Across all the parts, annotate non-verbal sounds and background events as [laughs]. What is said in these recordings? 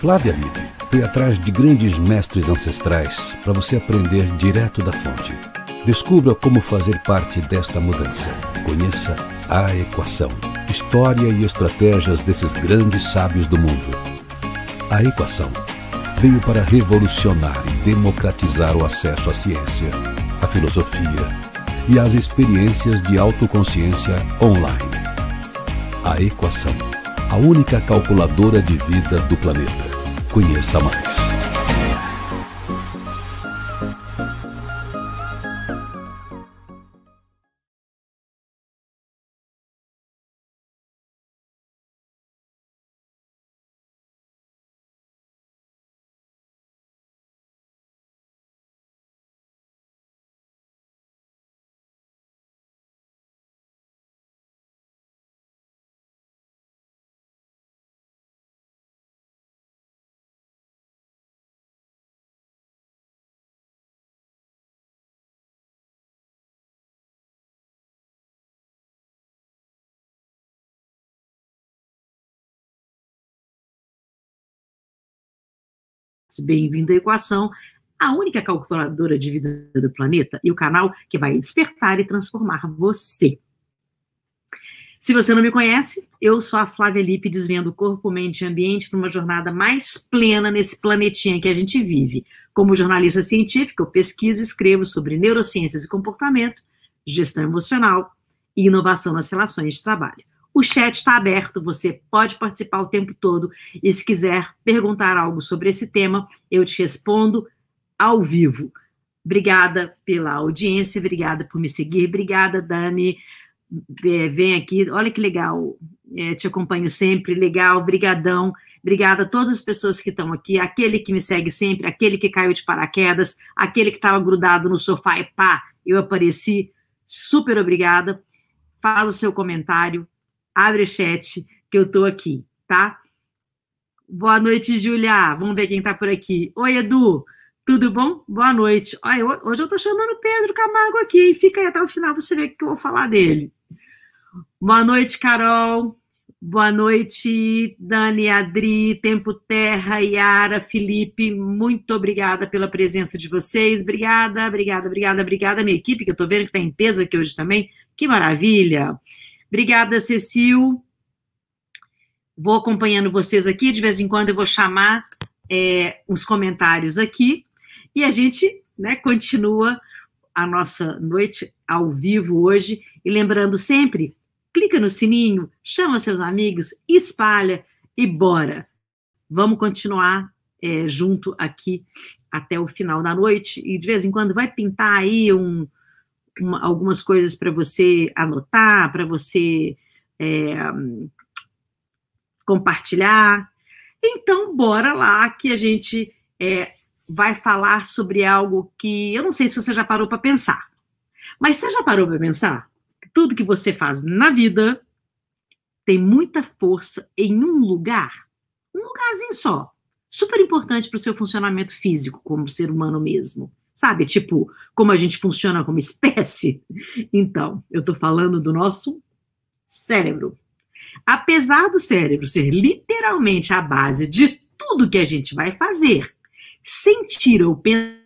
Flávia Lippe foi atrás de grandes mestres ancestrais para você aprender direto da fonte. Descubra como fazer parte desta mudança. Conheça a equação, história e estratégias desses grandes sábios do mundo. A equação veio para revolucionar e democratizar o acesso à ciência, à filosofia e às experiências de autoconsciência online. A equação, a única calculadora de vida do planeta. Conheça mais. Bem-vindo à Equação, a única calculadora de vida do planeta e o canal que vai despertar e transformar você. Se você não me conhece, eu sou a Flávia Lippe, desvendo corpo, mente e ambiente para uma jornada mais plena nesse planetinha que a gente vive. Como jornalista científica, eu pesquiso e escrevo sobre neurociências e comportamento, gestão emocional e inovação nas relações de trabalho. O chat está aberto, você pode participar o tempo todo e se quiser perguntar algo sobre esse tema, eu te respondo ao vivo. Obrigada pela audiência, obrigada por me seguir, obrigada, Dani. Vem aqui, olha que legal, é, te acompanho sempre, legal, brigadão. Obrigada a todas as pessoas que estão aqui, aquele que me segue sempre, aquele que caiu de paraquedas, aquele que estava grudado no sofá e pá, eu apareci. Super obrigada. Faz o seu comentário, abre o chat que eu estou aqui, tá? Boa noite, Julia. Vamos ver quem está por aqui. Oi, Edu. Tudo bom? Boa noite. Olha, hoje eu estou chamando Pedro Camargo aqui, hein? Fica aí até o final você ver o que eu vou falar dele. Boa noite, Carol. Boa noite, Dani, Adri, Tempo Terra, Yara, Felipe. Muito obrigada pela presença de vocês. Obrigada, obrigada, obrigada, obrigada. Minha equipe, que eu estou vendo que está em peso aqui hoje também. Que maravilha. Obrigada, Cecil. Vou acompanhando vocês aqui, de vez em quando eu vou chamar é, os comentários aqui e a gente né, continua a nossa noite ao vivo hoje. E lembrando sempre, clica no sininho, chama seus amigos, espalha e bora. Vamos continuar é, junto aqui até o final da noite e de vez em quando vai pintar aí um, uma, algumas coisas para você anotar, para você é, compartilhar. Então, bora lá que a gente é, vai falar sobre algo que eu não sei se você já parou para pensar. Mas você já parou para pensar? Tudo que você faz na vida tem muita força em um lugar, um lugarzinho só. Super importante para o seu funcionamento físico, como ser humano mesmo. Sabe, tipo, como a gente funciona como [laughs] espécie? Então, eu estou falando do nosso cérebro. Apesar do cérebro ser literalmente a base de tudo que a gente vai fazer, sentir ou pensar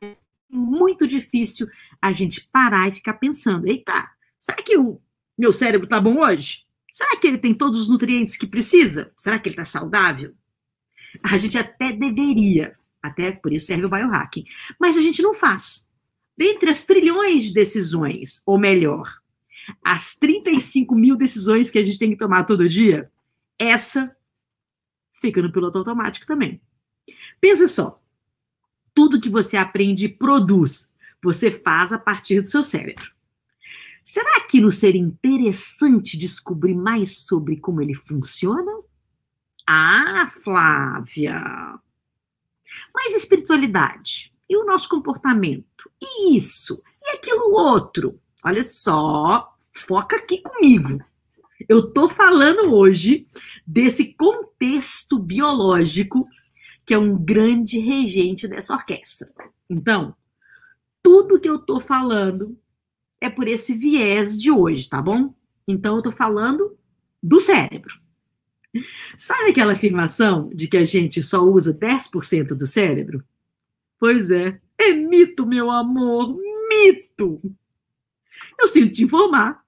é muito difícil a gente parar e ficar pensando: eita, será que o meu cérebro está bom hoje? Será que ele tem todos os nutrientes que precisa? Será que ele está saudável? A gente até deveria, até por isso serve o biohacking, mas a gente não faz. Dentre as trilhões de decisões, ou melhor, as 35 mil decisões que a gente tem que tomar todo dia, essa fica no piloto automático também. Pensa só, tudo que você aprende e produz, você faz a partir do seu cérebro. Será que não seria interessante descobrir mais sobre como ele funciona? Ah, Flávia! Mas espiritualidade? E o nosso comportamento? E isso? E aquilo outro? Olha só, foca aqui comigo. Eu tô falando hoje desse contexto biológico que é um grande regente dessa orquestra. Então, tudo que eu tô falando é por esse viés de hoje, tá bom? Então, eu tô falando do cérebro. Sabe aquela afirmação de que a gente só usa 10% do cérebro? Pois é, é mito, meu amor, mito! Eu sinto te informar.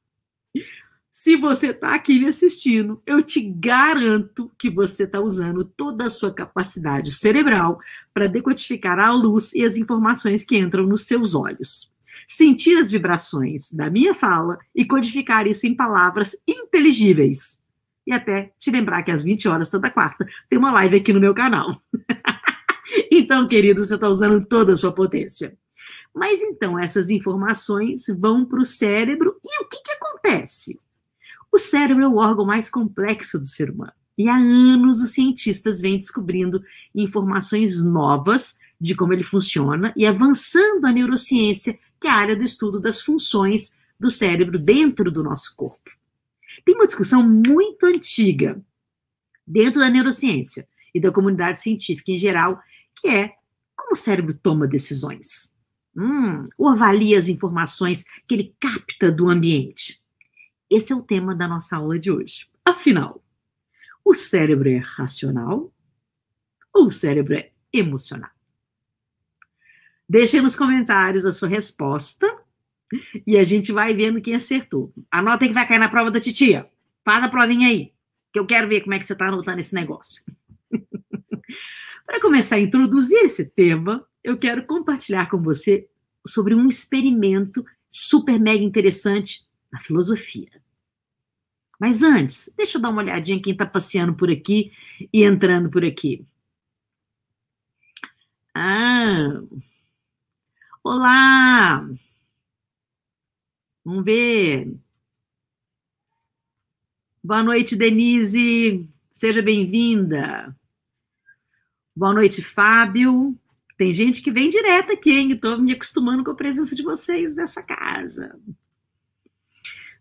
Se você está aqui me assistindo, eu te garanto que você está usando toda a sua capacidade cerebral para decodificar a luz e as informações que entram nos seus olhos. Sentir as vibrações da minha fala e codificar isso em palavras inteligíveis. E até te lembrar que às 20 horas toda quarta tem uma live aqui no meu canal. [laughs] então, querido, você está usando toda a sua potência. Mas então, essas informações vão para o cérebro e o que, que acontece? O cérebro é o órgão mais complexo do ser humano. E há anos os cientistas vêm descobrindo informações novas de como ele funciona e avançando a neurociência, que é a área do estudo das funções do cérebro dentro do nosso corpo. Tem uma discussão muito antiga dentro da neurociência e da comunidade científica em geral, que é como o cérebro toma decisões. Hum, ou avalia as informações que ele capta do ambiente. Esse é o tema da nossa aula de hoje. Afinal, o cérebro é racional ou o cérebro é emocional? Deixe nos comentários a sua resposta e a gente vai vendo quem acertou. Anota aí que vai cair na prova da titia. Faz a provinha aí, que eu quero ver como é que você está anotando esse negócio. [laughs] Para começar a introduzir esse tema, eu quero compartilhar com você sobre um experimento super mega interessante na filosofia. Mas antes, deixa eu dar uma olhadinha quem está passeando por aqui e entrando por aqui. Ah, olá! Vamos ver. Boa noite, Denise. Seja bem-vinda. Boa noite, Fábio. Tem gente que vem direto aqui, hein? Estou me acostumando com a presença de vocês nessa casa.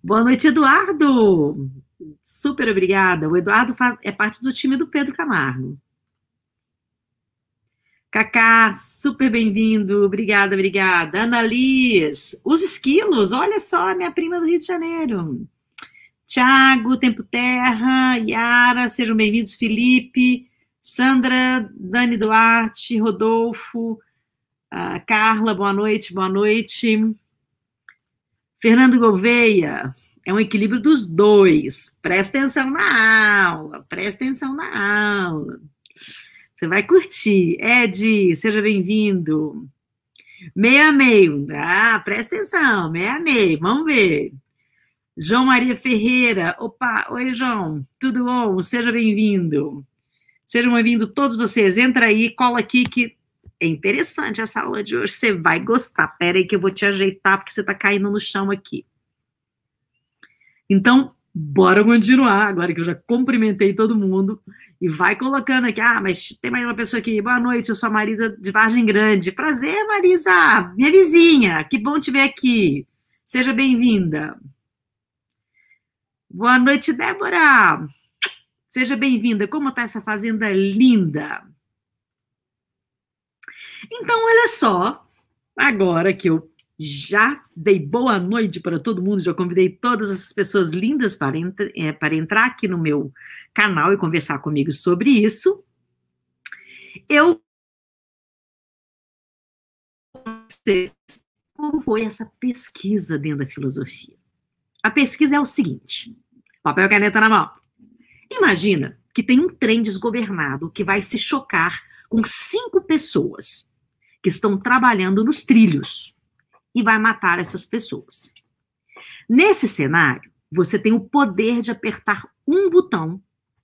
Boa noite, Eduardo. Super obrigada. O Eduardo faz, é parte do time do Pedro Camargo. Cacá, super bem-vindo. Obrigada, obrigada. Ana Liz, os esquilos, olha só, minha prima do Rio de Janeiro. Tiago, Tempo Terra, Yara, sejam bem-vindos. Felipe, Sandra, Dani Duarte, Rodolfo, uh, Carla, boa noite, boa noite. Fernando Gouveia, é um equilíbrio dos dois. Presta atenção na aula, presta atenção na aula. Você vai curtir. Ed, seja bem-vindo. Meia meio. Ah, presta atenção, meia meio. Vamos ver. João Maria Ferreira. Opa, oi, João. Tudo bom? Seja bem-vindo. Sejam bem-vindos todos vocês. Entra aí, cola aqui que é interessante essa aula de hoje, você vai gostar. Pera aí que eu vou te ajeitar, porque você está caindo no chão aqui. Então, bora continuar, agora que eu já cumprimentei todo mundo, e vai colocando aqui, ah, mas tem mais uma pessoa aqui, boa noite, eu sou a Marisa de Vargem Grande. Prazer, Marisa, minha vizinha, que bom te ver aqui. Seja bem-vinda. Boa noite, Débora. Seja bem-vinda. Como está essa fazenda linda? Então, olha só, agora que eu já dei boa noite para todo mundo, já convidei todas essas pessoas lindas para, é, para entrar aqui no meu canal e conversar comigo sobre isso. Eu como foi essa pesquisa dentro da filosofia? A pesquisa é o seguinte: papel e caneta na mão. Imagina que tem um trem desgovernado que vai se chocar com cinco pessoas que estão trabalhando nos trilhos e vai matar essas pessoas. Nesse cenário, você tem o poder de apertar um botão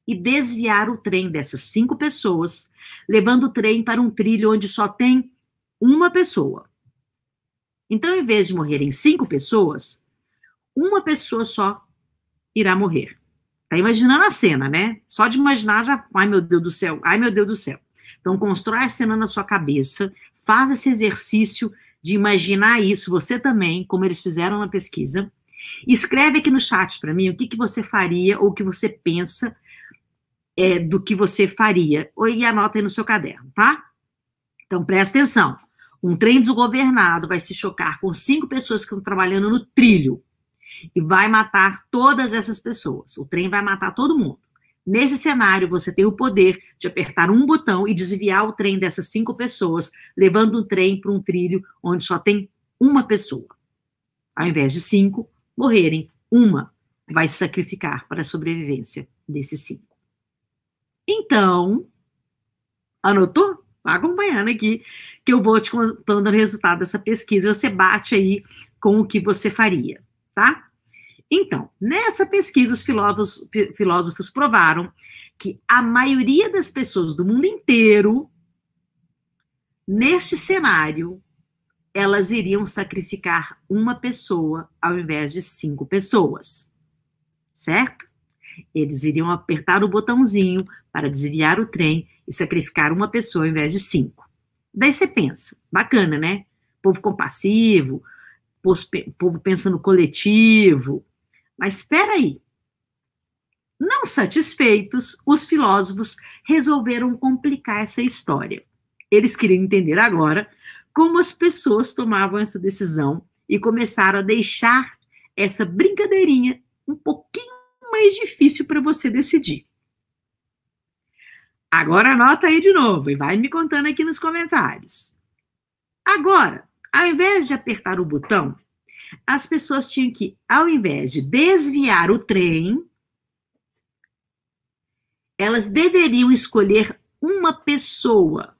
e desviar o trem dessas cinco pessoas, levando o trem para um trilho onde só tem uma pessoa. Então, em vez de morrerem cinco pessoas, uma pessoa só irá morrer. Tá imaginando a cena, né? Só de imaginar já, ai meu Deus do céu, ai meu Deus do céu. Então, constrói a cena na sua cabeça, faz esse exercício de imaginar isso, você também, como eles fizeram na pesquisa. Escreve aqui no chat para mim o que, que você faria ou o que você pensa é, do que você faria. E anota aí no seu caderno, tá? Então, presta atenção. Um trem desgovernado vai se chocar com cinco pessoas que estão trabalhando no trilho e vai matar todas essas pessoas. O trem vai matar todo mundo. Nesse cenário, você tem o poder de apertar um botão e desviar o trem dessas cinco pessoas, levando o trem para um trilho onde só tem uma pessoa. Ao invés de cinco morrerem, uma vai se sacrificar para a sobrevivência desses cinco. Então, anotou? Vai acompanhando aqui, que eu vou te contando o resultado dessa pesquisa. Você bate aí com o que você faria, tá? Então, nessa pesquisa, os filósofos, filósofos provaram que a maioria das pessoas do mundo inteiro, neste cenário, elas iriam sacrificar uma pessoa ao invés de cinco pessoas, certo? Eles iriam apertar o botãozinho para desviar o trem e sacrificar uma pessoa ao invés de cinco. Daí você pensa, bacana, né? Povo compassivo, povo pensa no coletivo, mas espera aí. Não satisfeitos, os filósofos resolveram complicar essa história. Eles queriam entender agora como as pessoas tomavam essa decisão e começaram a deixar essa brincadeirinha um pouquinho mais difícil para você decidir. Agora anota aí de novo e vai me contando aqui nos comentários. Agora, ao invés de apertar o botão, as pessoas tinham que, ao invés de desviar o trem, elas deveriam escolher uma pessoa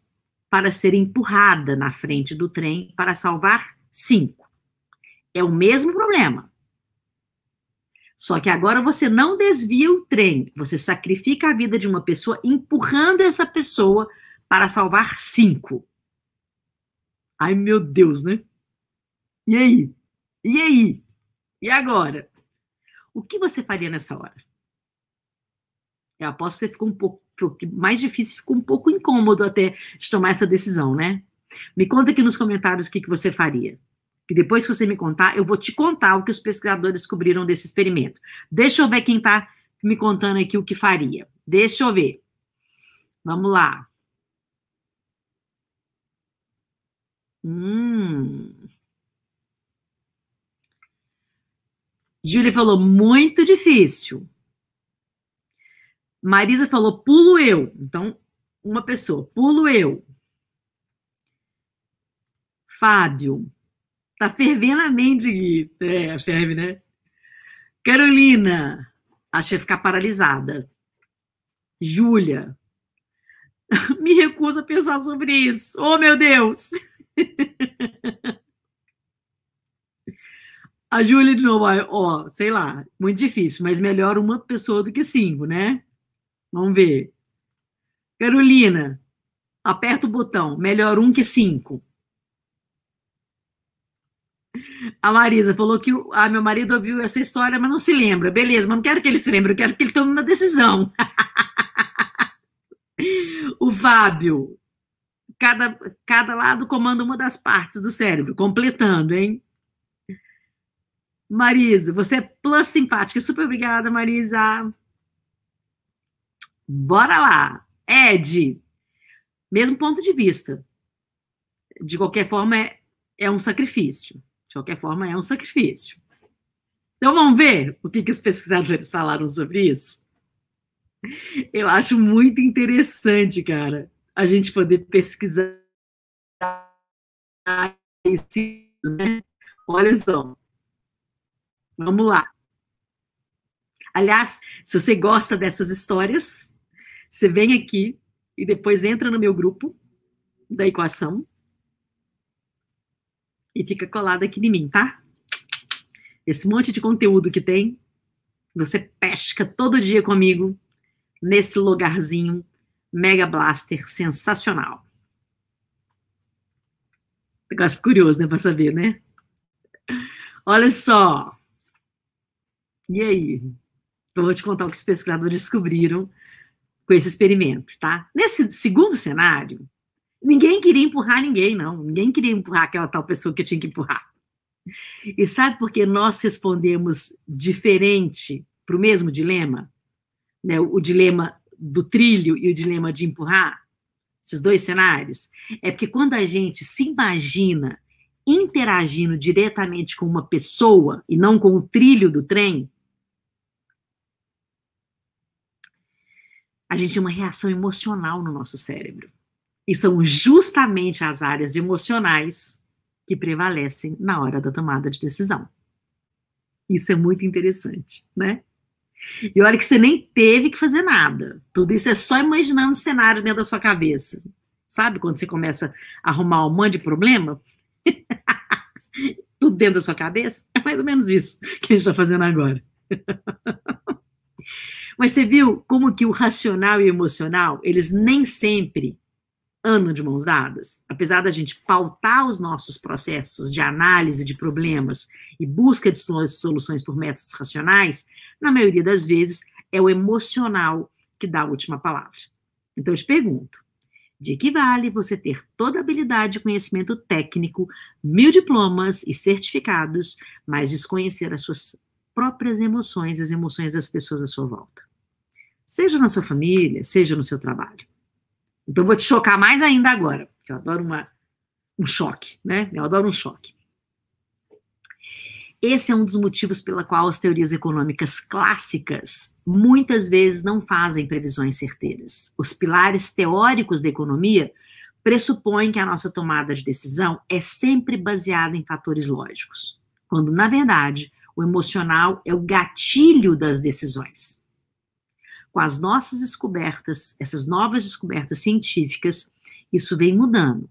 para ser empurrada na frente do trem para salvar cinco. É o mesmo problema. Só que agora você não desvia o trem, você sacrifica a vida de uma pessoa empurrando essa pessoa para salvar cinco. Ai, meu Deus, né? E aí? E aí? E agora? O que você faria nessa hora? Eu aposto que você ficou um pouco mais difícil, ficou um pouco incômodo até de tomar essa decisão, né? Me conta aqui nos comentários o que, que você faria. E depois que você me contar, eu vou te contar o que os pesquisadores descobriram desse experimento. Deixa eu ver quem está me contando aqui o que faria. Deixa eu ver. Vamos lá. Hum. Júlia falou, muito difícil. Marisa falou, pulo eu. Então, uma pessoa, pulo eu. Fábio, tá fervendo a mente. É, ferve, né? Carolina, achei ficar paralisada. Júlia, me recuso a pensar sobre isso. Oh, meu Deus! [laughs] A Júlia de novo, ó, sei lá, muito difícil, mas melhor uma pessoa do que cinco, né? Vamos ver. Carolina, aperta o botão, melhor um que cinco. A Marisa falou que ah, meu marido ouviu essa história, mas não se lembra. Beleza, mas não quero que ele se lembre, eu quero que ele tome uma decisão. [laughs] o Fábio, cada, cada lado comanda uma das partes do cérebro, completando, hein? Marisa, você é plus simpática. Super obrigada, Marisa. Bora lá. Ed, mesmo ponto de vista. De qualquer forma, é, é um sacrifício. De qualquer forma, é um sacrifício. Então, vamos ver o que, que os pesquisadores falaram sobre isso? Eu acho muito interessante, cara, a gente poder pesquisar né? Olha só. Vamos lá. Aliás, se você gosta dessas histórias, você vem aqui e depois entra no meu grupo da equação e fica colado aqui em mim, tá? Esse monte de conteúdo que tem, você pesca todo dia comigo nesse lugarzinho Mega Blaster sensacional. Negócio curioso, né, para saber, né? Olha só. E aí? Então, vou te contar o que os pesquisadores descobriram com esse experimento, tá? Nesse segundo cenário, ninguém queria empurrar ninguém, não. Ninguém queria empurrar aquela tal pessoa que tinha que empurrar. E sabe por que nós respondemos diferente para o mesmo dilema? Né? O dilema do trilho e o dilema de empurrar? Esses dois cenários? É porque quando a gente se imagina interagindo diretamente com uma pessoa e não com o trilho do trem, a gente tem uma reação emocional no nosso cérebro. E são justamente as áreas emocionais que prevalecem na hora da tomada de decisão. Isso é muito interessante, né? E olha que você nem teve que fazer nada. Tudo isso é só imaginando o cenário dentro da sua cabeça. Sabe quando você começa a arrumar um monte de problema? [laughs] Tudo dentro da sua cabeça? É mais ou menos isso que a gente está fazendo agora. [laughs] Mas você viu como que o racional e o emocional, eles nem sempre andam de mãos dadas? Apesar da gente pautar os nossos processos de análise de problemas e busca de soluções por métodos racionais, na maioria das vezes é o emocional que dá a última palavra. Então eu te pergunto, de que vale você ter toda a habilidade e conhecimento técnico, mil diplomas e certificados, mas desconhecer as suas próprias emoções as emoções das pessoas à sua volta? Seja na sua família, seja no seu trabalho. Então, eu vou te chocar mais ainda agora, porque eu adoro uma, um choque, né? Eu adoro um choque. Esse é um dos motivos pela qual as teorias econômicas clássicas muitas vezes não fazem previsões certeiras. Os pilares teóricos da economia pressupõem que a nossa tomada de decisão é sempre baseada em fatores lógicos, quando, na verdade, o emocional é o gatilho das decisões com as nossas descobertas, essas novas descobertas científicas, isso vem mudando.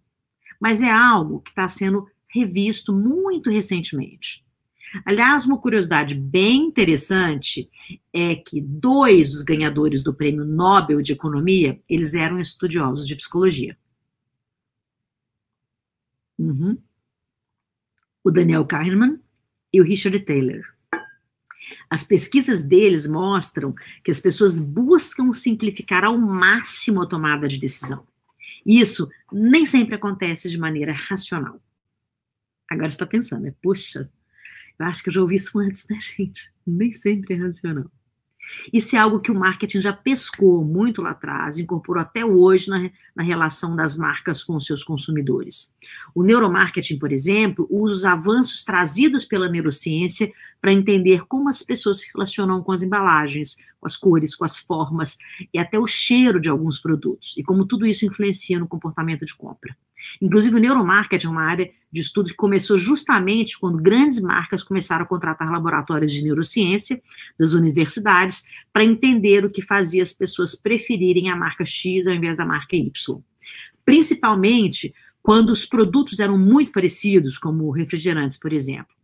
Mas é algo que está sendo revisto muito recentemente. Aliás, uma curiosidade bem interessante é que dois dos ganhadores do Prêmio Nobel de Economia, eles eram estudiosos de psicologia. Uhum. O Daniel Kahneman e o Richard Taylor. As pesquisas deles mostram que as pessoas buscam simplificar ao máximo a tomada de decisão. Isso nem sempre acontece de maneira racional. Agora você está pensando, né? Puxa, eu acho que eu já ouvi isso antes, né, gente? Nem sempre é racional. Isso é algo que o marketing já pescou muito lá atrás, incorporou até hoje na, na relação das marcas com seus consumidores. O neuromarketing, por exemplo, usa os avanços trazidos pela neurociência para entender como as pessoas se relacionam com as embalagens, com as cores, com as formas e até o cheiro de alguns produtos, e como tudo isso influencia no comportamento de compra. Inclusive, o neuromarketing é uma área de estudo que começou justamente quando grandes marcas começaram a contratar laboratórios de neurociência das universidades para entender o que fazia as pessoas preferirem a marca X ao invés da marca Y. Principalmente quando os produtos eram muito parecidos, como refrigerantes, por exemplo.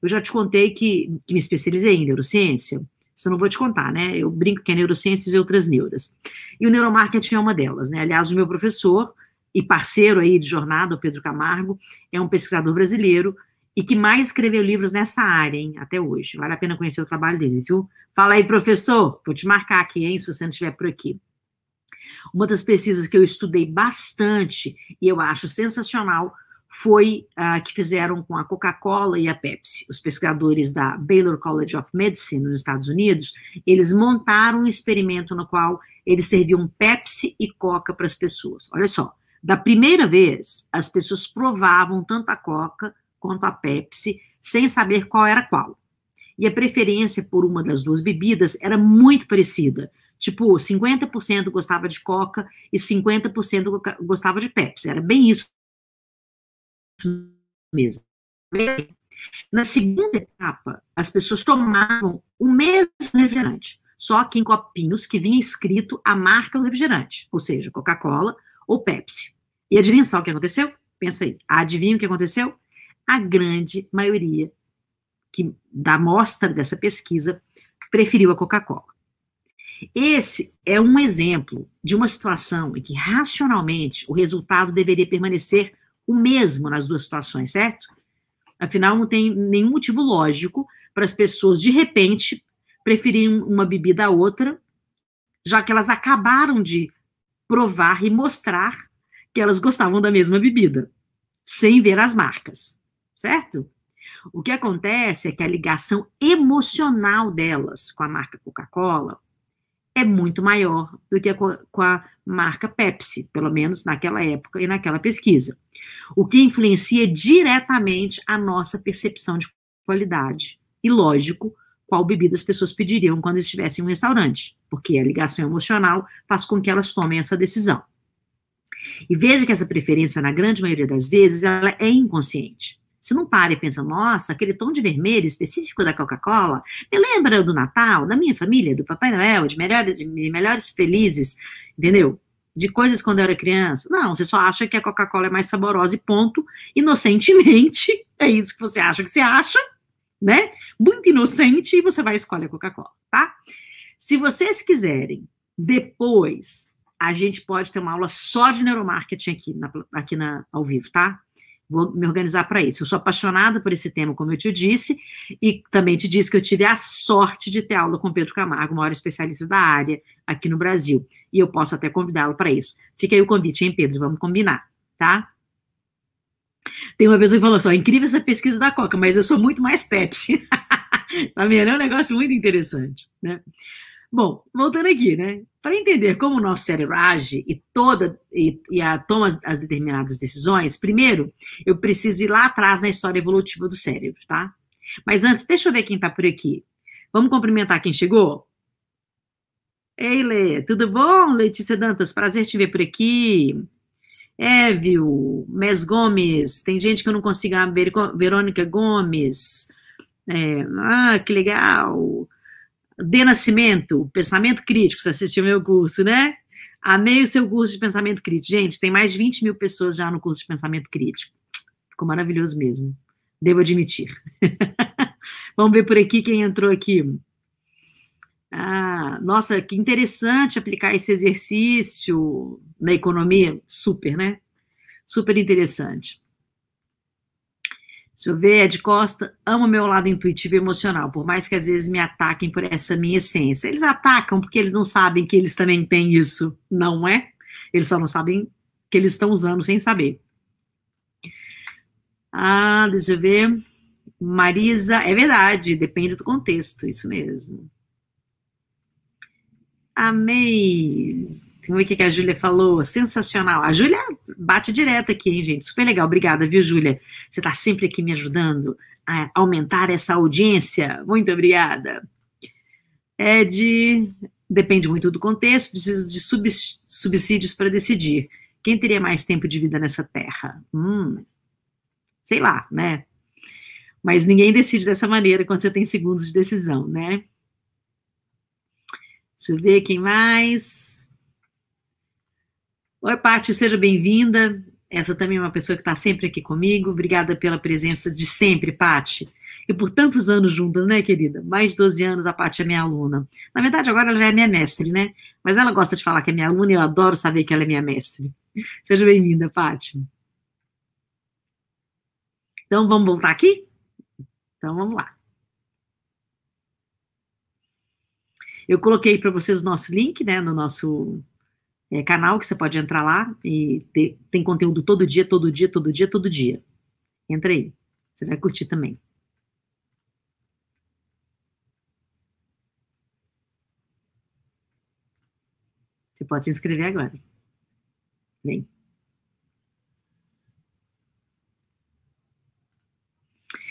Eu já te contei que, que me especializei em neurociência. Isso eu não vou te contar, né? Eu brinco que é neurociências e outras neuras. E o neuromarketing é uma delas, né? Aliás, o meu professor e parceiro aí de jornada, o Pedro Camargo, é um pesquisador brasileiro e que mais escreveu livros nessa área, hein, até hoje. Vale a pena conhecer o trabalho dele, viu? Fala aí, professor, vou te marcar aqui, hein, se você não estiver por aqui. Uma das pesquisas que eu estudei bastante e eu acho sensacional foi a uh, que fizeram com a Coca-Cola e a Pepsi. Os pesquisadores da Baylor College of Medicine, nos Estados Unidos, eles montaram um experimento no qual eles serviam Pepsi e Coca para as pessoas. Olha só, da primeira vez, as pessoas provavam tanto a Coca quanto a Pepsi, sem saber qual era qual. E a preferência por uma das duas bebidas era muito parecida. Tipo, 50% gostava de Coca e 50% gostava de Pepsi. Era bem isso mesmo. Na segunda etapa, as pessoas tomavam o mesmo refrigerante, só que em copinhos que vinha escrito a marca do refrigerante, ou seja, Coca-Cola ou Pepsi. E adivinha só o que aconteceu? Pensa aí. Adivinha o que aconteceu? A grande maioria que da amostra dessa pesquisa preferiu a Coca-Cola. Esse é um exemplo de uma situação em que racionalmente o resultado deveria permanecer o mesmo nas duas situações, certo? Afinal, não tem nenhum motivo lógico para as pessoas, de repente, preferirem uma bebida a outra, já que elas acabaram de provar e mostrar que elas gostavam da mesma bebida, sem ver as marcas, certo? O que acontece é que a ligação emocional delas com a marca Coca-Cola é muito maior do que com a marca Pepsi, pelo menos naquela época e naquela pesquisa. O que influencia diretamente a nossa percepção de qualidade. E, lógico, qual bebida as pessoas pediriam quando estivessem em um restaurante, porque a ligação emocional faz com que elas tomem essa decisão. E veja que essa preferência, na grande maioria das vezes, ela é inconsciente. Você não para e pensa, nossa, aquele tom de vermelho específico da Coca-Cola me lembra do Natal, da minha família, do Papai Noel, de melhores, de melhores felizes, entendeu? De coisas quando eu era criança. Não, você só acha que a Coca-Cola é mais saborosa e ponto. Inocentemente, [laughs] é isso que você acha que você acha, né? Muito inocente, e você vai escolher a Coca-Cola, tá? Se vocês quiserem, depois, a gente pode ter uma aula só de neuromarketing aqui, na, aqui na, ao vivo, tá? Vou me organizar para isso. Eu sou apaixonada por esse tema, como eu te disse, e também te disse que eu tive a sorte de ter aula com Pedro Camargo, maior especialista da área aqui no Brasil. E eu posso até convidá-lo para isso. Fica aí o convite, hein, Pedro? Vamos combinar, tá? Tem uma pessoa que falou só, incrível essa pesquisa da Coca, mas eu sou muito mais Pepsi. [laughs] tá vendo? É um negócio muito interessante, né? Bom, voltando aqui, né? Para entender como o nosso cérebro age e toda e, e a, toma as, as, determinadas decisões, primeiro eu preciso ir lá atrás na história evolutiva do cérebro, tá? Mas antes, deixa eu ver quem está por aqui. Vamos cumprimentar quem chegou? Ei, Lê, tudo bom? Letícia Dantas, prazer te ver por aqui. Évio, Mes Gomes, tem gente que eu não consigo ver, Verônica Gomes. É, ah, que legal. De Nascimento, Pensamento Crítico, você assistiu meu curso, né? Amei o seu curso de Pensamento Crítico. Gente, tem mais de 20 mil pessoas já no curso de Pensamento Crítico. Ficou maravilhoso mesmo. Devo admitir. [laughs] Vamos ver por aqui quem entrou aqui. Ah, nossa, que interessante aplicar esse exercício na economia. Super, né? Super interessante. Deixa eu ver, Ed Costa, amo meu lado intuitivo e emocional, por mais que às vezes me ataquem por essa minha essência. Eles atacam porque eles não sabem que eles também têm isso, não é? Eles só não sabem que eles estão usando sem saber. Ah, deixa eu ver. Marisa, é verdade, depende do contexto, isso mesmo. Amei. Vamos ver o que a Júlia falou. Sensacional. A Júlia bate direto aqui, hein, gente? Super legal. Obrigada, viu, Júlia? Você está sempre aqui me ajudando a aumentar essa audiência. Muito obrigada. Ed, depende muito do contexto, preciso de subsídios para decidir. Quem teria mais tempo de vida nessa terra? Hum, sei lá, né? Mas ninguém decide dessa maneira quando você tem segundos de decisão, né? Deixa eu ver quem mais. Oi, Paty, seja bem-vinda. Essa também é uma pessoa que está sempre aqui comigo. Obrigada pela presença de sempre, Paty. E por tantos anos juntas, né, querida? Mais de 12 anos a Paty é minha aluna. Na verdade, agora ela já é minha mestre, né? Mas ela gosta de falar que é minha aluna e eu adoro saber que ela é minha mestre. Seja bem-vinda, Paty. Então, vamos voltar aqui? Então, vamos lá. Eu coloquei para vocês o nosso link, né, no nosso é, canal, que você pode entrar lá e ter, tem conteúdo todo dia, todo dia, todo dia, todo dia. Entra aí, você vai curtir também. Você pode se inscrever agora. Vem.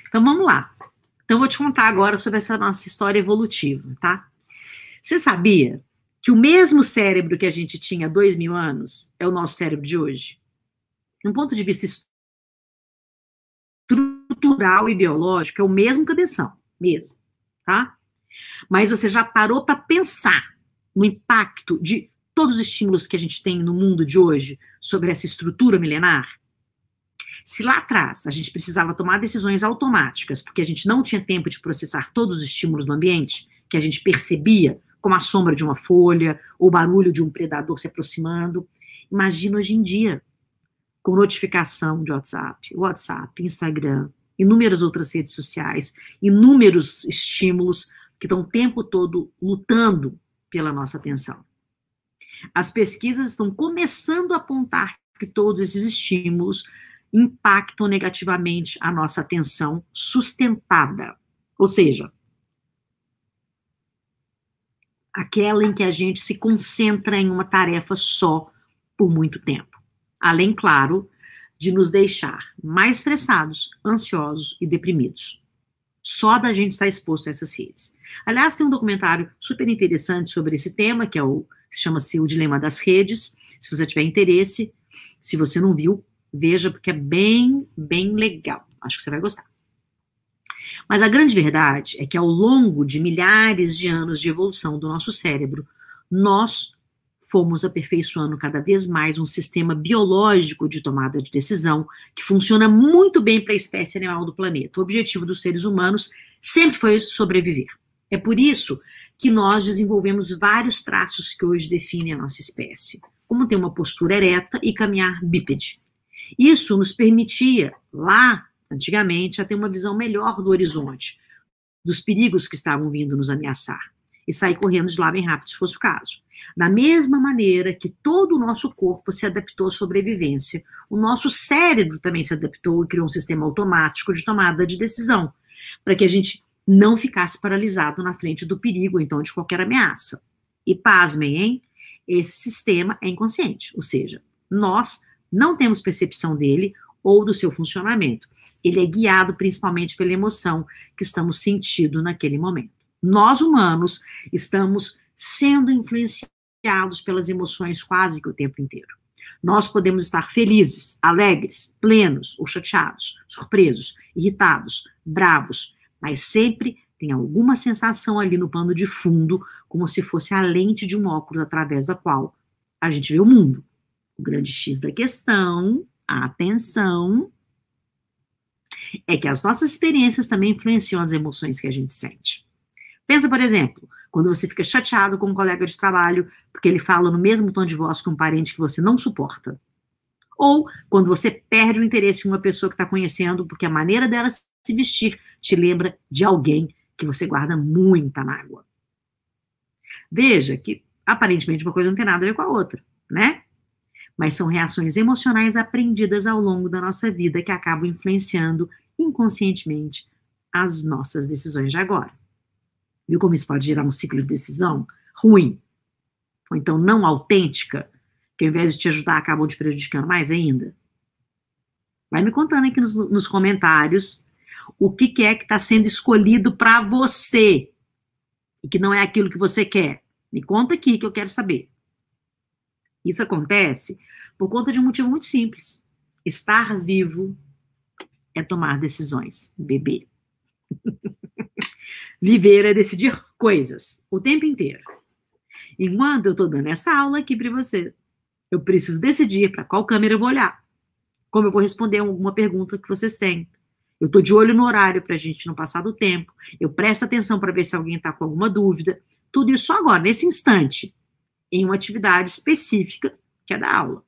Então vamos lá. Então vou te contar agora sobre essa nossa história evolutiva, tá? Você sabia que o mesmo cérebro que a gente tinha há dois mil anos é o nosso cérebro de hoje? De um ponto de vista estrutural e biológico, é o mesmo cabeção, mesmo, tá? Mas você já parou para pensar no impacto de todos os estímulos que a gente tem no mundo de hoje sobre essa estrutura milenar? Se lá atrás a gente precisava tomar decisões automáticas, porque a gente não tinha tempo de processar todos os estímulos no ambiente, que a gente percebia como a sombra de uma folha, ou o barulho de um predador se aproximando. Imagina hoje em dia, com notificação de WhatsApp, WhatsApp, Instagram, inúmeras outras redes sociais, inúmeros estímulos que estão o tempo todo lutando pela nossa atenção. As pesquisas estão começando a apontar que todos esses estímulos impactam negativamente a nossa atenção sustentada. Ou seja, aquela em que a gente se concentra em uma tarefa só por muito tempo. Além, claro, de nos deixar mais estressados, ansiosos e deprimidos. só da gente estar exposto a essas redes. Aliás, tem um documentário super interessante sobre esse tema, que é o chama-se O Dilema das Redes. Se você tiver interesse, se você não viu, veja, porque é bem, bem legal. Acho que você vai gostar. Mas a grande verdade é que ao longo de milhares de anos de evolução do nosso cérebro, nós fomos aperfeiçoando cada vez mais um sistema biológico de tomada de decisão que funciona muito bem para a espécie animal do planeta. O objetivo dos seres humanos sempre foi sobreviver. É por isso que nós desenvolvemos vários traços que hoje definem a nossa espécie, como ter uma postura ereta e caminhar bípede. Isso nos permitia, lá antigamente, a ter uma visão melhor do horizonte, dos perigos que estavam vindo nos ameaçar, e sair correndo de lá bem rápido, se fosse o caso. Da mesma maneira que todo o nosso corpo se adaptou à sobrevivência, o nosso cérebro também se adaptou e criou um sistema automático de tomada de decisão, para que a gente não ficasse paralisado na frente do perigo, então de qualquer ameaça. E pasmem, hein? Esse sistema é inconsciente, ou seja, nós não temos percepção dele ou do seu funcionamento. Ele é guiado principalmente pela emoção que estamos sentindo naquele momento. Nós humanos estamos sendo influenciados pelas emoções quase que o tempo inteiro. Nós podemos estar felizes, alegres, plenos ou chateados, surpresos, irritados, bravos, mas sempre tem alguma sensação ali no pano de fundo, como se fosse a lente de um óculos através da qual a gente vê o mundo. O grande X da questão, a atenção, é que as nossas experiências também influenciam as emoções que a gente sente. Pensa, por exemplo, quando você fica chateado com um colega de trabalho porque ele fala no mesmo tom de voz que um parente que você não suporta. Ou quando você perde o interesse em uma pessoa que está conhecendo porque a maneira dela se vestir te lembra de alguém que você guarda muita mágoa. Veja que aparentemente uma coisa não tem nada a ver com a outra, né? Mas são reações emocionais aprendidas ao longo da nossa vida que acabam influenciando inconscientemente as nossas decisões de agora. Viu como isso pode gerar um ciclo de decisão ruim? Ou então não autêntica, que ao invés de te ajudar, acabam te prejudicando mais ainda? Vai me contando aqui nos, nos comentários o que, que é que está sendo escolhido para você e que não é aquilo que você quer. Me conta aqui que eu quero saber. Isso acontece por conta de um motivo muito simples. Estar vivo é tomar decisões, beber. [laughs] Viver é decidir coisas o tempo inteiro. Enquanto eu estou dando essa aula aqui para você, eu preciso decidir para qual câmera eu vou olhar, como eu vou responder alguma pergunta que vocês têm. Eu estou de olho no horário para a gente não passar do tempo. Eu presto atenção para ver se alguém está com alguma dúvida. Tudo isso agora, nesse instante, em uma atividade específica, que é da aula.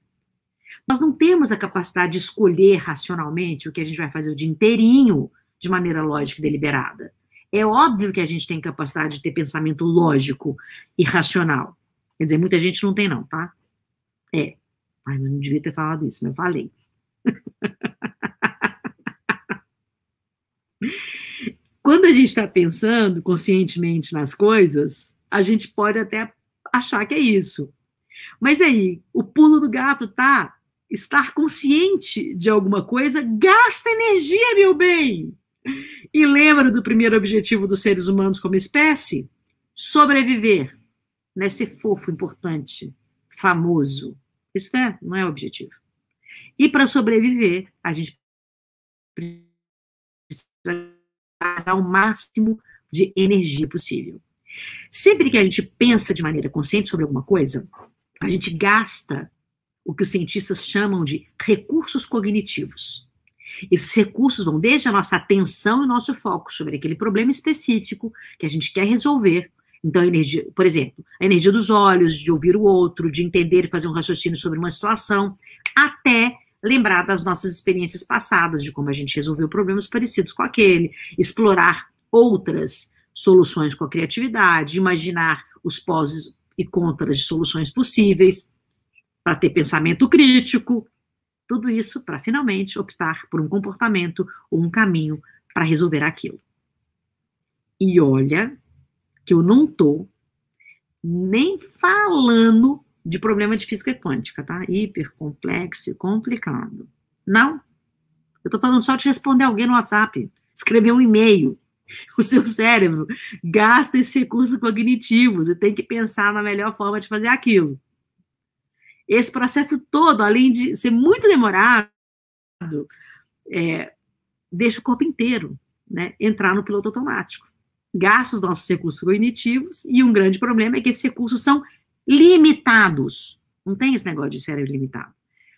Nós não temos a capacidade de escolher racionalmente o que a gente vai fazer o dia inteirinho de maneira lógica e deliberada. É óbvio que a gente tem capacidade de ter pensamento lógico e racional. Quer dizer, muita gente não tem, não, tá? É. Ai, eu não devia ter falado isso, mas falei. [laughs] Quando a gente está pensando conscientemente nas coisas, a gente pode até achar que é isso. Mas aí, o pulo do gato tá estar consciente de alguma coisa gasta energia, meu bem. E lembra do primeiro objetivo dos seres humanos como espécie? Sobreviver. Não é ser fofo, importante, famoso. Isso é, não é o objetivo. E para sobreviver, a gente precisa dar o máximo de energia possível. Sempre que a gente pensa de maneira consciente sobre alguma coisa, a gente gasta o que os cientistas chamam de recursos cognitivos. Esses recursos vão desde a nossa atenção e nosso foco sobre aquele problema específico que a gente quer resolver. Então, energia, por exemplo, a energia dos olhos, de ouvir o outro, de entender e fazer um raciocínio sobre uma situação, até lembrar das nossas experiências passadas, de como a gente resolveu problemas parecidos com aquele, explorar outras soluções com a criatividade, imaginar os pós e contras de soluções possíveis, para ter pensamento crítico, tudo isso para finalmente optar por um comportamento ou um caminho para resolver aquilo. E olha que eu não estou nem falando de problema de física quântica, tá? Hiper complexo e complicado. Não. Eu estou falando só de responder alguém no WhatsApp, escrever um e-mail, [laughs] O seu cérebro gasta esse recurso cognitivo, você tem que pensar na melhor forma de fazer aquilo. Esse processo todo, além de ser muito demorado, é, deixa o corpo inteiro né, entrar no piloto automático. Gasta os nossos recursos cognitivos, e um grande problema é que esses recursos são limitados. Não tem esse negócio de cérebro limitado.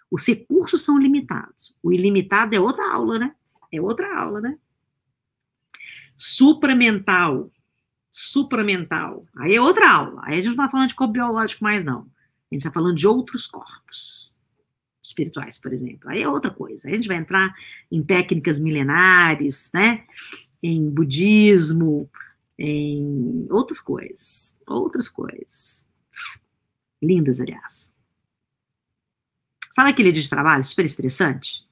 Os recursos são limitados. O ilimitado é outra aula, né? É outra aula, né? Supramental. Supramental. Aí é outra aula. Aí a gente não está falando de corpo biológico mais, não. A gente está falando de outros corpos espirituais, por exemplo. Aí é outra coisa. Aí a gente vai entrar em técnicas milenares, né? Em budismo, em outras coisas. Outras coisas. Lindas, aliás. Sabe aquele dia de trabalho super estressante?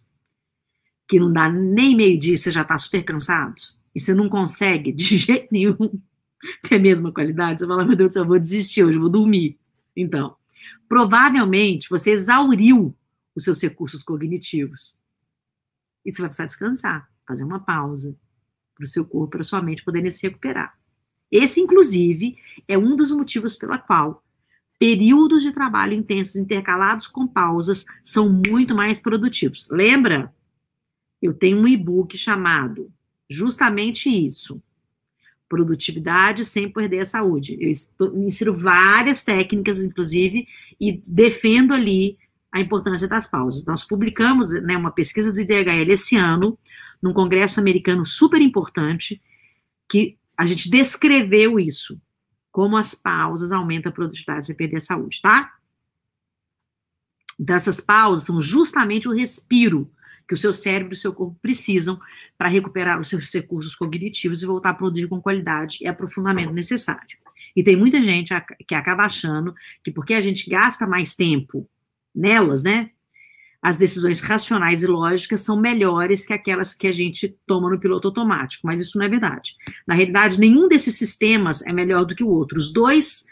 Que não dá nem meio dia, você já está super cansado? E você não consegue, de [laughs] jeito nenhum, ter a mesma qualidade? Você fala, meu Deus do céu, eu vou desistir hoje, eu vou dormir. Então, provavelmente você exauriu os seus recursos cognitivos. E você vai precisar descansar, fazer uma pausa para o seu corpo, para a sua mente poderem se recuperar. Esse, inclusive, é um dos motivos pela qual períodos de trabalho intensos intercalados com pausas são muito mais produtivos. Lembra? Eu tenho um e-book chamado justamente isso. Produtividade sem perder a saúde. Eu estou, ensino várias técnicas, inclusive, e defendo ali a importância das pausas. Nós publicamos né, uma pesquisa do IDHL esse ano, num congresso americano super importante, que a gente descreveu isso, como as pausas aumentam a produtividade sem perder a saúde, tá? Então, essas pausas são justamente o respiro que o seu cérebro e o seu corpo precisam para recuperar os seus recursos cognitivos e voltar a produzir com qualidade e aprofundamento necessário. E tem muita gente que acaba achando que porque a gente gasta mais tempo nelas, né? As decisões racionais e lógicas são melhores que aquelas que a gente toma no piloto automático, mas isso não é verdade. Na realidade, nenhum desses sistemas é melhor do que o outro. Os dois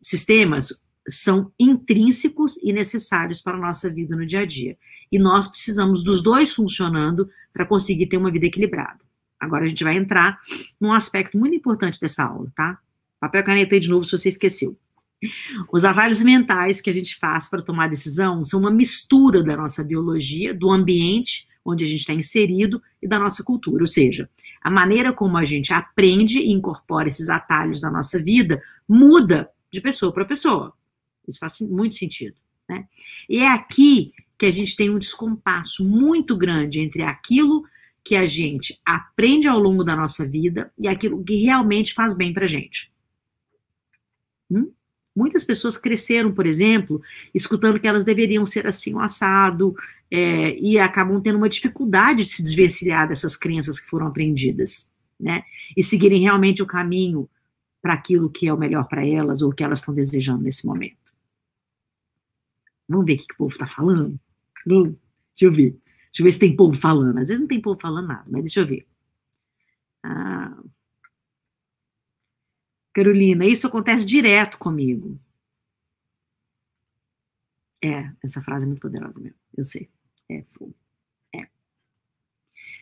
sistemas são intrínsecos e necessários para a nossa vida no dia a dia. E nós precisamos dos dois funcionando para conseguir ter uma vida equilibrada. Agora a gente vai entrar num aspecto muito importante dessa aula, tá? Papel caneta aí de novo se você esqueceu. Os atalhos mentais que a gente faz para tomar decisão são uma mistura da nossa biologia, do ambiente onde a gente está inserido e da nossa cultura. Ou seja, a maneira como a gente aprende e incorpora esses atalhos na nossa vida muda de pessoa para pessoa. Isso faz muito sentido. Né? E é aqui que a gente tem um descompasso muito grande entre aquilo que a gente aprende ao longo da nossa vida e aquilo que realmente faz bem para a gente. Hum? Muitas pessoas cresceram, por exemplo, escutando que elas deveriam ser assim, um assado, é, e acabam tendo uma dificuldade de se desvencilhar dessas crenças que foram aprendidas, né? E seguirem realmente o caminho para aquilo que é o melhor para elas ou que elas estão desejando nesse momento. Vamos ver o que, que o povo está falando? Deixa eu ver. Deixa eu ver se tem povo falando. Às vezes não tem povo falando nada, mas deixa eu ver. Ah, Carolina, isso acontece direto comigo. É, essa frase é muito poderosa mesmo, eu sei. É, é.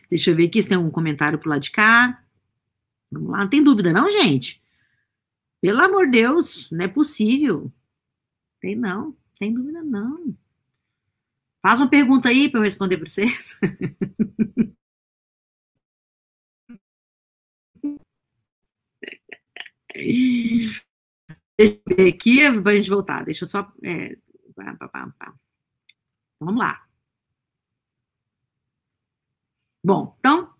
Deixa eu ver aqui se tem algum comentário pro lado de cá. Vamos lá, não tem dúvida não, gente? Pelo amor de Deus, não é possível. Tem não, tem dúvida não. Faz uma pergunta aí para eu responder para vocês. [laughs] Deixa eu ver aqui, para a gente voltar. Deixa eu só. É, Vamos lá. Bom, então,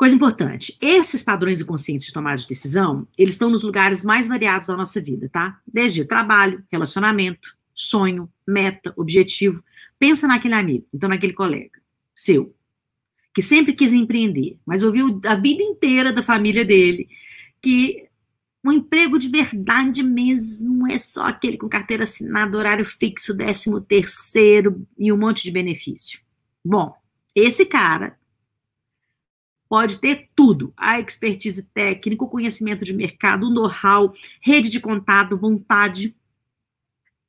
coisa importante. Esses padrões inconscientes de tomada de decisão, eles estão nos lugares mais variados da nossa vida, tá? Desde trabalho, relacionamento, sonho, meta, objetivo. Pensa naquele amigo, então naquele colega seu, que sempre quis empreender, mas ouviu a vida inteira da família dele que o emprego de verdade mesmo é só aquele com carteira assinada, horário fixo, décimo terceiro e um monte de benefício. Bom, esse cara pode ter tudo: a expertise técnica, o conhecimento de mercado, o know-how, rede de contato, vontade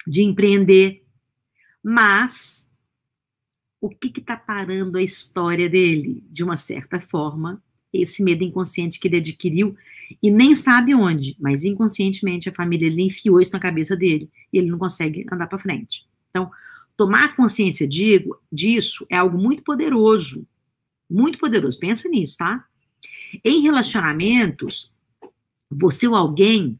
de empreender. Mas o que está parando a história dele? De uma certa forma, esse medo inconsciente que ele adquiriu e nem sabe onde, mas inconscientemente a família ele enfiou isso na cabeça dele e ele não consegue andar para frente. Então, tomar consciência de, disso é algo muito poderoso, muito poderoso. Pensa nisso, tá? Em relacionamentos, você ou alguém,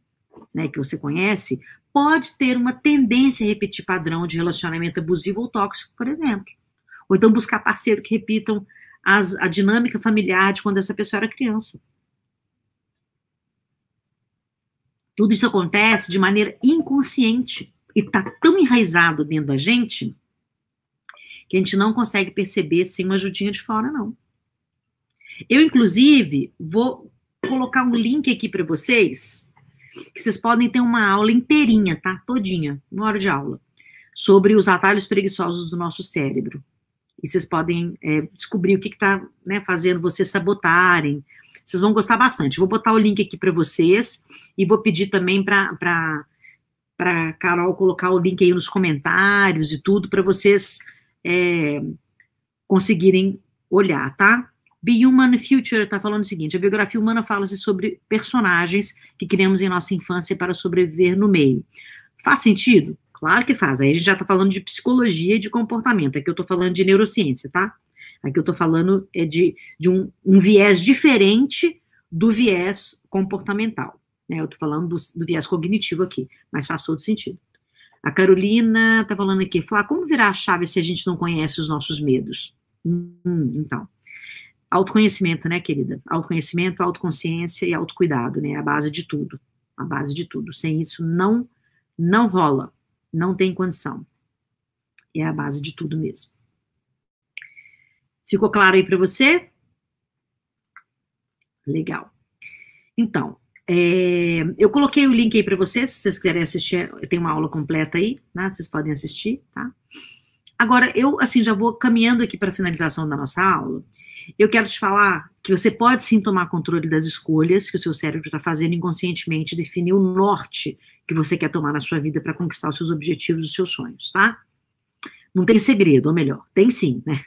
né, que você conhece, pode ter uma tendência a repetir padrão de relacionamento abusivo ou tóxico, por exemplo. Ou então buscar parceiro que repitam as, a dinâmica familiar de quando essa pessoa era criança. Tudo isso acontece de maneira inconsciente e está tão enraizado dentro da gente que a gente não consegue perceber sem uma ajudinha de fora, não. Eu, inclusive, vou colocar um link aqui para vocês, que vocês podem ter uma aula inteirinha, tá? Todinha, uma hora de aula, sobre os atalhos preguiçosos do nosso cérebro. E vocês podem é, descobrir o que está né, fazendo vocês sabotarem. Vocês vão gostar bastante. vou botar o link aqui para vocês e vou pedir também para para Carol colocar o link aí nos comentários e tudo para vocês é, conseguirem olhar, tá? Be Human Future está falando o seguinte: a biografia humana fala-se sobre personagens que criamos em nossa infância para sobreviver no meio. Faz sentido? Claro que faz. Aí a gente já está falando de psicologia e de comportamento. Aqui eu estou falando de neurociência, tá? Aqui eu estou falando é de, de um, um, viés diferente do viés comportamental. Né? Eu estou falando do, do, viés cognitivo aqui, mas faz todo sentido. A Carolina está falando aqui, Flá, como virar a chave se a gente não conhece os nossos medos? Hum, então, autoconhecimento, né, querida? Autoconhecimento, autoconsciência e autocuidado, né? A base de tudo. A base de tudo. Sem isso, não, não rola. Não tem condição. É a base de tudo mesmo. Ficou claro aí para você? Legal. Então, é, eu coloquei o link aí para vocês, se vocês quiserem assistir, tem uma aula completa aí, né? Vocês podem assistir, tá? Agora, eu, assim, já vou caminhando aqui para a finalização da nossa aula. Eu quero te falar que você pode sim tomar controle das escolhas que o seu cérebro está fazendo inconscientemente, definir o norte que você quer tomar na sua vida para conquistar os seus objetivos, os seus sonhos, tá? Não tem segredo, ou melhor, tem sim, né?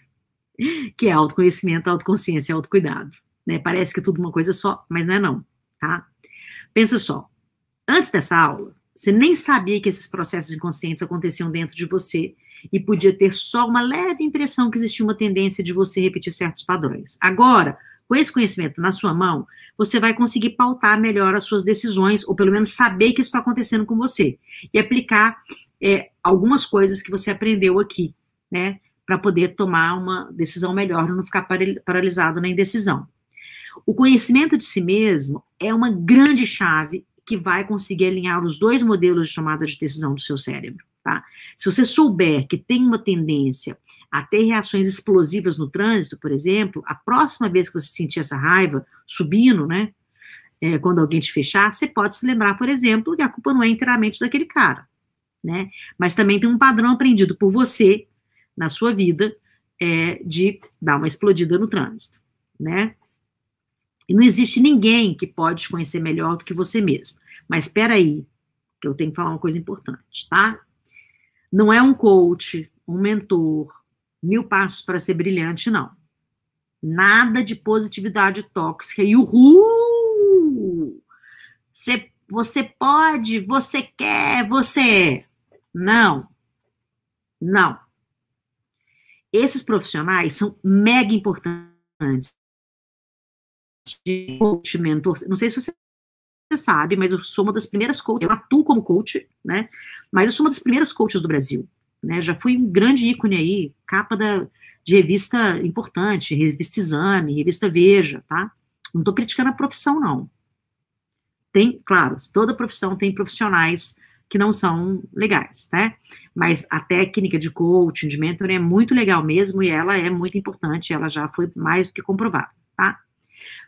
[laughs] Que é autoconhecimento, autoconsciência, autocuidado. Né? Parece que é tudo uma coisa só, mas não é não, tá? Pensa só, antes dessa aula, você nem sabia que esses processos inconscientes aconteciam dentro de você e podia ter só uma leve impressão que existia uma tendência de você repetir certos padrões. Agora, com esse conhecimento na sua mão, você vai conseguir pautar melhor as suas decisões, ou pelo menos saber que isso está acontecendo com você, e aplicar é, algumas coisas que você aprendeu aqui, né, para poder tomar uma decisão melhor, não ficar paralisado na indecisão. O conhecimento de si mesmo é uma grande chave que vai conseguir alinhar os dois modelos de tomada de decisão do seu cérebro. Tá? Se você souber que tem uma tendência a ter reações explosivas no trânsito, por exemplo, a próxima vez que você sentir essa raiva subindo, né, é, quando alguém te fechar, você pode se lembrar, por exemplo, que a culpa não é inteiramente daquele cara, né? Mas também tem um padrão aprendido por você na sua vida é, de dar uma explodida no trânsito, né? E não existe ninguém que pode te conhecer melhor do que você mesmo. Mas espera aí, que eu tenho que falar uma coisa importante, tá? Não é um coach, um mentor, mil passos para ser brilhante, não. Nada de positividade tóxica e uhul! Você, você pode, você quer, você é. Não. Não. Esses profissionais são mega importantes de coach, mentor. Não sei se você sabe, mas eu sou uma das primeiras coaches, eu atuo como coach, né? Mas eu sou uma das primeiras coaches do Brasil, né? Já fui um grande ícone aí, capa da, de revista importante, revista Exame, revista Veja, tá? Não estou criticando a profissão, não. Tem, claro, toda profissão tem profissionais que não são legais, né? Mas a técnica de coaching, de mentoring é muito legal mesmo e ela é muito importante, ela já foi mais do que comprovada, tá?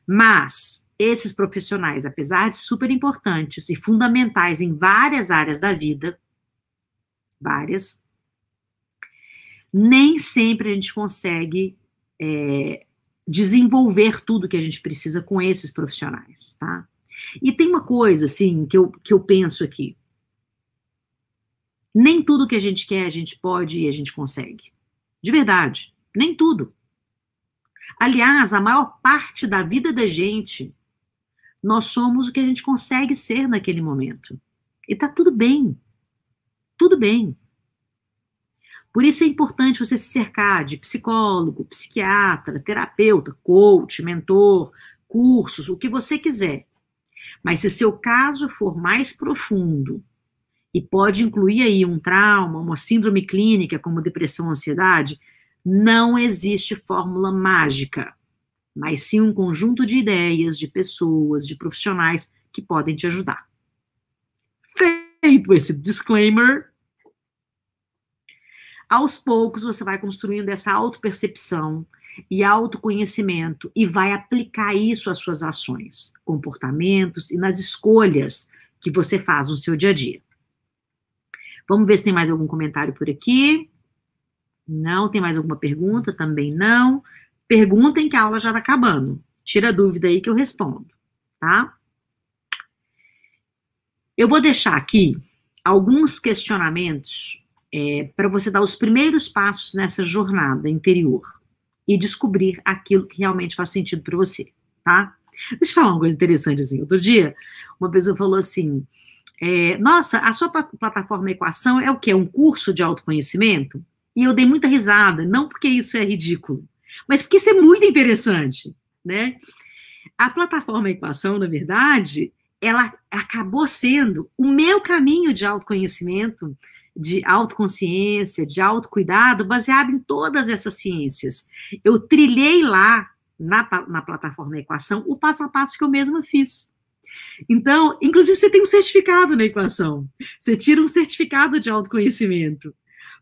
Mas esses profissionais, apesar de super importantes e fundamentais em várias áreas da vida, várias, nem sempre a gente consegue é, desenvolver tudo que a gente precisa com esses profissionais, tá? E tem uma coisa, assim, que eu, que eu penso aqui. Nem tudo que a gente quer a gente pode e a gente consegue. De verdade, nem tudo. Aliás, a maior parte da vida da gente, nós somos o que a gente consegue ser naquele momento. E tá tudo bem. Tudo bem. Por isso é importante você se cercar de psicólogo, psiquiatra, terapeuta, coach, mentor, cursos, o que você quiser. Mas se seu caso for mais profundo e pode incluir aí um trauma, uma síndrome clínica como depressão, ansiedade, não existe fórmula mágica, mas sim um conjunto de ideias, de pessoas, de profissionais que podem te ajudar. Feito esse disclaimer, aos poucos você vai construindo essa autopercepção e autoconhecimento e vai aplicar isso às suas ações, comportamentos e nas escolhas que você faz no seu dia a dia. Vamos ver se tem mais algum comentário por aqui. Não, tem mais alguma pergunta? Também não. Perguntem que a aula já está acabando. Tira a dúvida aí que eu respondo, tá? Eu vou deixar aqui alguns questionamentos é, para você dar os primeiros passos nessa jornada interior e descobrir aquilo que realmente faz sentido para você, tá? Deixa eu falar uma coisa interessante assim. Outro dia, uma pessoa falou assim: é, Nossa, a sua plataforma Equação é o quê? Um curso de autoconhecimento? E eu dei muita risada, não porque isso é ridículo, mas porque isso é muito interessante, né? A plataforma Equação, na verdade, ela acabou sendo o meu caminho de autoconhecimento, de autoconsciência, de autocuidado, baseado em todas essas ciências. Eu trilhei lá, na, na plataforma Equação, o passo a passo que eu mesma fiz. Então, inclusive, você tem um certificado na equação. Você tira um certificado de autoconhecimento.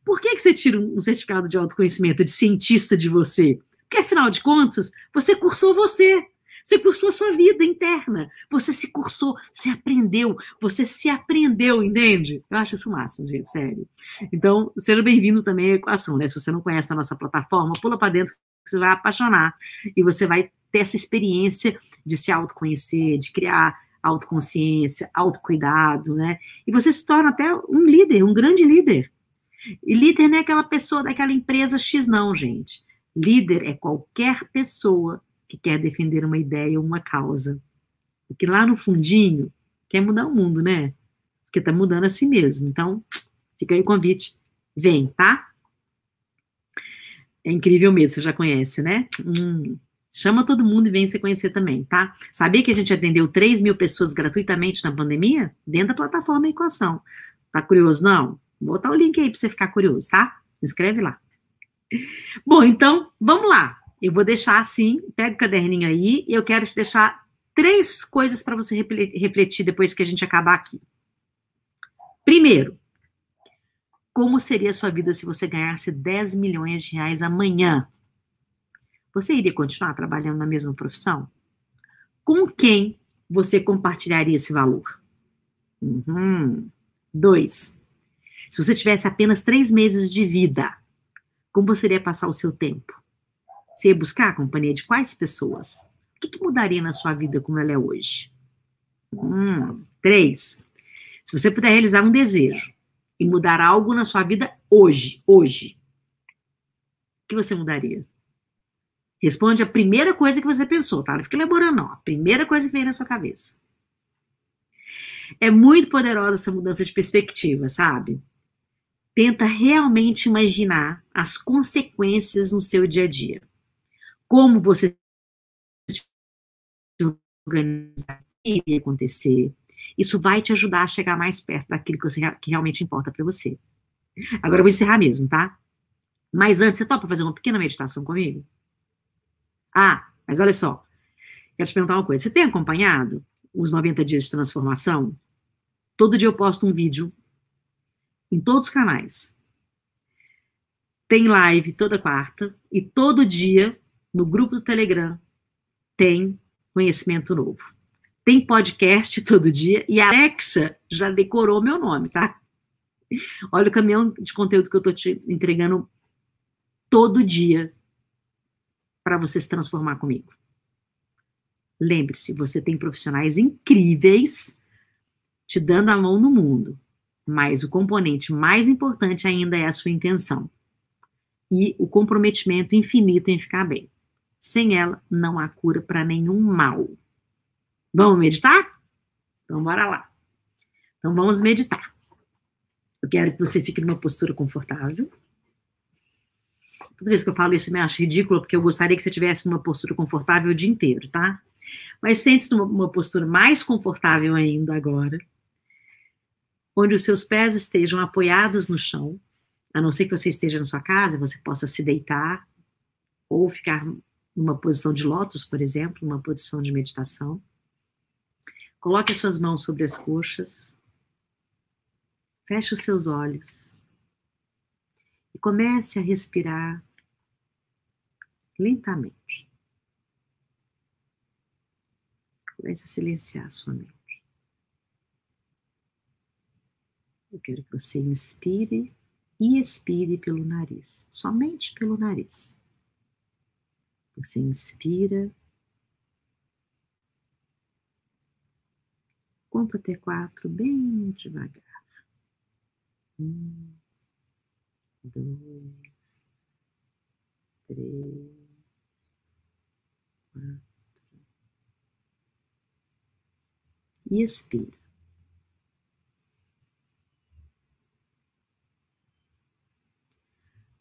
Por que, que você tira um certificado de autoconhecimento de cientista de você? Porque, afinal de contas, você cursou você. Você cursou sua vida interna. Você se cursou, você aprendeu, você se aprendeu, entende? Eu acho isso o máximo, gente, sério. Então, seja bem-vindo também à equação, né? Se você não conhece a nossa plataforma, pula para dentro você vai apaixonar e você vai ter essa experiência de se autoconhecer, de criar autoconsciência, autocuidado, né? E você se torna até um líder, um grande líder. E líder não é aquela pessoa daquela empresa X, não, gente. Líder é qualquer pessoa que quer defender uma ideia ou uma causa. E que lá no fundinho quer mudar o mundo, né? Porque tá mudando a si mesmo. Então, fica aí o convite. Vem, tá? É incrível mesmo, você já conhece, né? Hum, chama todo mundo e vem se conhecer também, tá? Sabia que a gente atendeu 3 mil pessoas gratuitamente na pandemia? Dentro da plataforma Equação. Tá curioso? Não? Vou botar o link aí para você ficar curioso, tá? Inscreve lá. Bom, então, vamos lá. Eu vou deixar assim, pega o caderninho aí, e eu quero te deixar três coisas para você refletir depois que a gente acabar aqui. Primeiro, como seria a sua vida se você ganhasse 10 milhões de reais amanhã? Você iria continuar trabalhando na mesma profissão? Com quem você compartilharia esse valor? Uhum. Dois, se você tivesse apenas três meses de vida, como você iria passar o seu tempo? Você ia buscar a companhia de quais pessoas? O que, que mudaria na sua vida como ela é hoje? Hum, três. Se você puder realizar um desejo e mudar algo na sua vida hoje, hoje, o que você mudaria? Responde a primeira coisa que você pensou, tá? Não fica elaborando, não. A primeira coisa que vem na sua cabeça. É muito poderosa essa mudança de perspectiva, sabe? Tenta realmente imaginar as consequências no seu dia a dia. Como você se organizar, iria acontecer. Isso vai te ajudar a chegar mais perto daquilo que, você, que realmente importa para você. Agora eu vou encerrar mesmo, tá? Mas antes, você topa fazer uma pequena meditação comigo? Ah, mas olha só. Quero te perguntar uma coisa. Você tem acompanhado os 90 dias de transformação? Todo dia eu posto um vídeo em todos os canais. Tem live toda quarta e todo dia no grupo do Telegram tem conhecimento novo. Tem podcast [laughs] todo dia e a Alexa já decorou meu nome, tá? Olha o caminhão de conteúdo que eu tô te entregando todo dia para você se transformar comigo. Lembre-se, você tem profissionais incríveis te dando a mão no mundo. Mas o componente mais importante ainda é a sua intenção e o comprometimento infinito em ficar bem. Sem ela, não há cura para nenhum mal. Vamos meditar? Então, bora lá. Então, vamos meditar. Eu quero que você fique numa postura confortável. Toda vez que eu falo isso, eu me acho ridículo, porque eu gostaria que você tivesse numa postura confortável o dia inteiro, tá? Mas sente-se numa postura mais confortável ainda agora, onde os seus pés estejam apoiados no chão, a não ser que você esteja na sua casa, você possa se deitar ou ficar numa posição de lótus, por exemplo, uma posição de meditação. Coloque as suas mãos sobre as coxas, feche os seus olhos e comece a respirar lentamente. Comece a silenciar a sua mente. Eu quero que você inspire e expire pelo nariz, somente pelo nariz. Você inspira, conta até quatro bem devagar. Um, dois, três, quatro. e expira.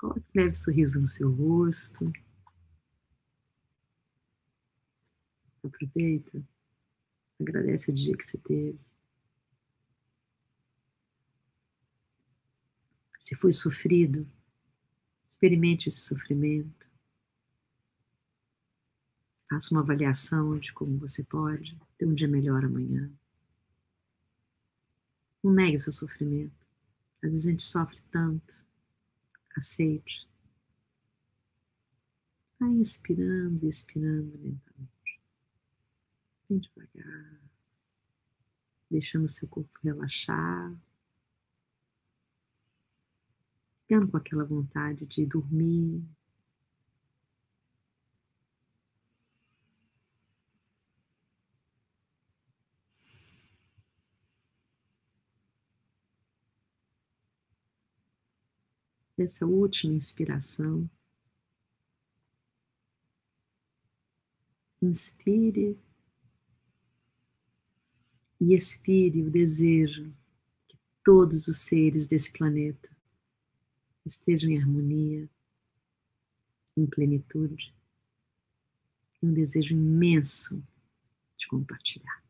Coloque um leve sorriso no seu rosto. Aproveita. Agradece o dia que você teve. Se foi sofrido, experimente esse sofrimento. Faça uma avaliação de como você pode ter um dia melhor amanhã. Não negue o seu sofrimento. Às vezes a gente sofre tanto. Aceite. Vai inspirando e expirando lentamente. Bem devagar. Deixando seu corpo relaxar. Ficando com aquela vontade de dormir, dessa última inspiração. Inspire e expire o desejo que todos os seres desse planeta estejam em harmonia, em plenitude, um desejo imenso de compartilhar.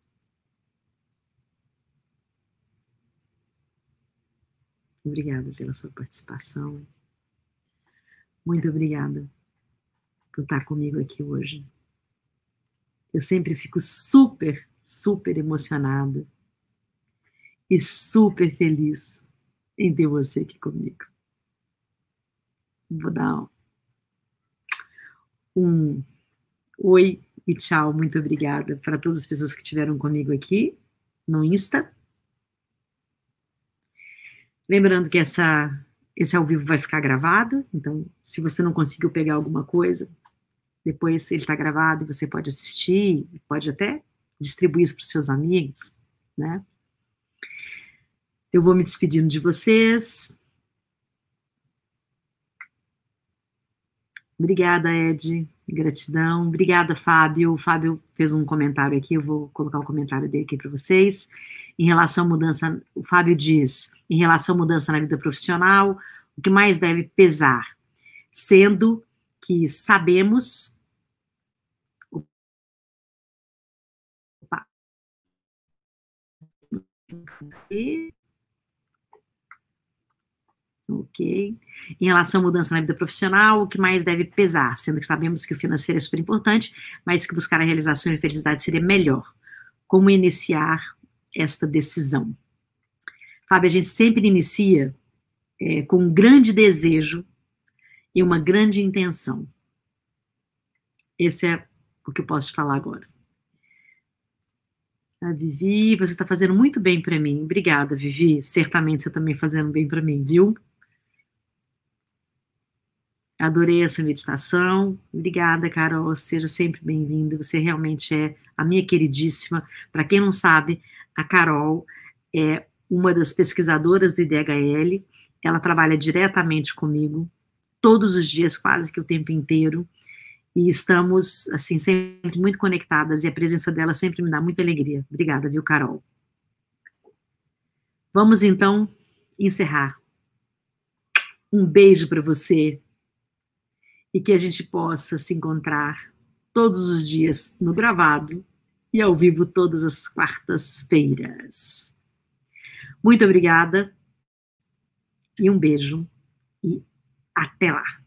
Obrigada pela sua participação. Muito obrigada por estar comigo aqui hoje. Eu sempre fico super, super emocionada e super feliz em ter você aqui comigo. Vou dar um oi e tchau, muito obrigada para todas as pessoas que estiveram comigo aqui no Insta Lembrando que essa, esse ao vivo vai ficar gravado, então, se você não conseguiu pegar alguma coisa, depois ele está gravado e você pode assistir, pode até distribuir isso para os seus amigos, né? Eu vou me despedindo de vocês. Obrigada, Ed. Gratidão. Obrigada, Fábio. O Fábio fez um comentário aqui, eu vou colocar o comentário dele aqui para vocês. Em relação à mudança, o Fábio diz, em relação à mudança na vida profissional, o que mais deve pesar? Sendo que sabemos. Opa. Ok. Em relação à mudança na vida profissional, o que mais deve pesar? Sendo que sabemos que o financeiro é super importante, mas que buscar a realização e a felicidade seria melhor. Como iniciar esta decisão? Fábio, a gente sempre inicia é, com um grande desejo e uma grande intenção. Esse é o que eu posso te falar agora. A Vivi, você está fazendo muito bem para mim. Obrigada, Vivi. Certamente você também fazendo bem para mim, viu? Adorei essa meditação. Obrigada, Carol. Seja sempre bem-vinda. Você realmente é a minha queridíssima. Para quem não sabe, a Carol é uma das pesquisadoras do IDHL. Ela trabalha diretamente comigo, todos os dias, quase que o tempo inteiro. e estamos, assim, sempre muito conectadas e a presença dela sempre me dá muita alegria. Obrigada, viu, Carol? Vamos, então, encerrar. Um beijo para você e que a gente possa se encontrar todos os dias no gravado e ao vivo todas as quartas-feiras. Muito obrigada e um beijo e até lá.